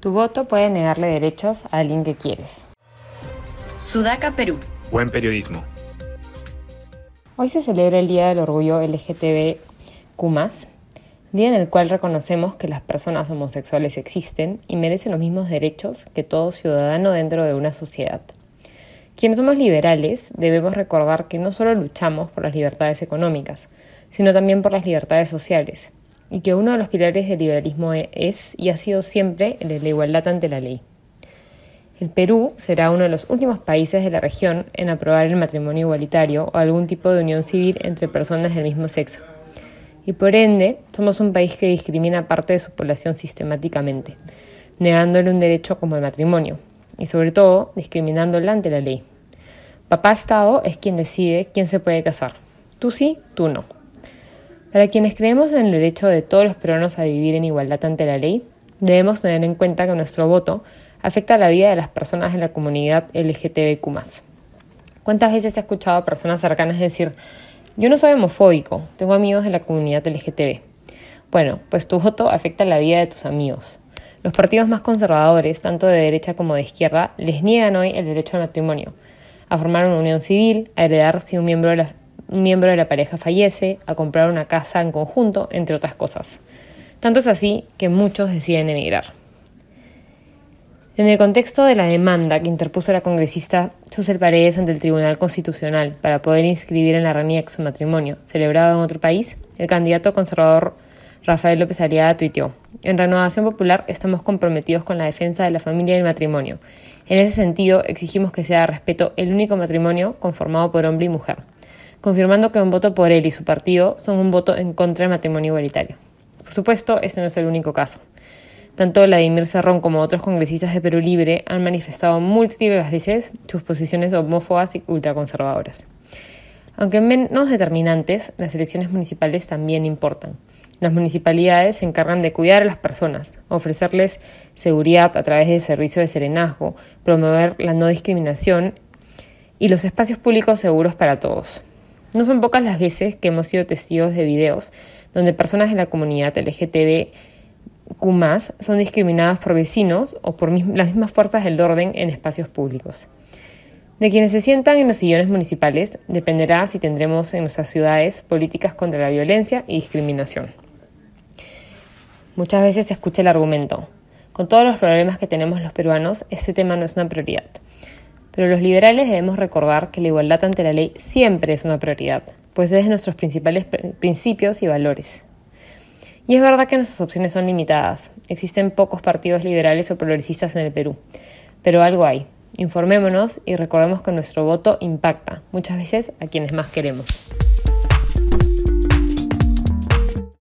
Tu voto puede negarle derechos a alguien que quieres. Sudaca, Perú. Buen periodismo. Hoy se celebra el Día del Orgullo LGTBQ+, día en el cual reconocemos que las personas homosexuales existen y merecen los mismos derechos que todo ciudadano dentro de una sociedad. Quienes somos liberales debemos recordar que no solo luchamos por las libertades económicas, sino también por las libertades sociales, y que uno de los pilares del liberalismo es y ha sido siempre el de la igualdad ante la ley. El Perú será uno de los últimos países de la región en aprobar el matrimonio igualitario o algún tipo de unión civil entre personas del mismo sexo. Y por ende, somos un país que discrimina a parte de su población sistemáticamente, negándole un derecho como el matrimonio, y sobre todo discriminándola ante la ley. Papá Estado es quien decide quién se puede casar. Tú sí, tú no. Para quienes creemos en el derecho de todos los peruanos a vivir en igualdad ante la ley, debemos tener en cuenta que nuestro voto afecta la vida de las personas de la comunidad LGTBQ. ¿Cuántas veces he escuchado a personas cercanas decir, yo no soy homofóbico, tengo amigos de la comunidad LGTB? Bueno, pues tu voto afecta la vida de tus amigos. Los partidos más conservadores, tanto de derecha como de izquierda, les niegan hoy el derecho al matrimonio, a formar una unión civil, a heredar si un miembro de la, un miembro de la pareja fallece, a comprar una casa en conjunto, entre otras cosas. Tanto es así que muchos deciden emigrar. En el contexto de la demanda que interpuso la congresista Susel Paredes ante el Tribunal Constitucional para poder inscribir en la RANIEC su matrimonio, celebrado en otro país, el candidato conservador Rafael López Aliaga tuiteó, en Renovación Popular estamos comprometidos con la defensa de la familia y el matrimonio. En ese sentido, exigimos que sea respeto el único matrimonio conformado por hombre y mujer, confirmando que un voto por él y su partido son un voto en contra del matrimonio igualitario. Por supuesto, este no es el único caso. Tanto Vladimir Serrón como otros congresistas de Perú Libre han manifestado múltiples veces sus posiciones homófobas y ultraconservadoras. Aunque menos determinantes, las elecciones municipales también importan. Las municipalidades se encargan de cuidar a las personas, ofrecerles seguridad a través del servicio de serenazgo, promover la no discriminación y los espacios públicos seguros para todos. No son pocas las veces que hemos sido testigos de videos donde personas de la comunidad LGTBQ son discriminadas por vecinos o por las mismas fuerzas del orden en espacios públicos. De quienes se sientan en los sillones municipales dependerá si tendremos en nuestras ciudades políticas contra la violencia y discriminación. Muchas veces se escucha el argumento, con todos los problemas que tenemos los peruanos, este tema no es una prioridad. Pero los liberales debemos recordar que la igualdad ante la ley siempre es una prioridad, pues es de nuestros principales principios y valores. Y es verdad que nuestras opciones son limitadas. Existen pocos partidos liberales o progresistas en el Perú. Pero algo hay. Informémonos y recordemos que nuestro voto impacta, muchas veces a quienes más queremos.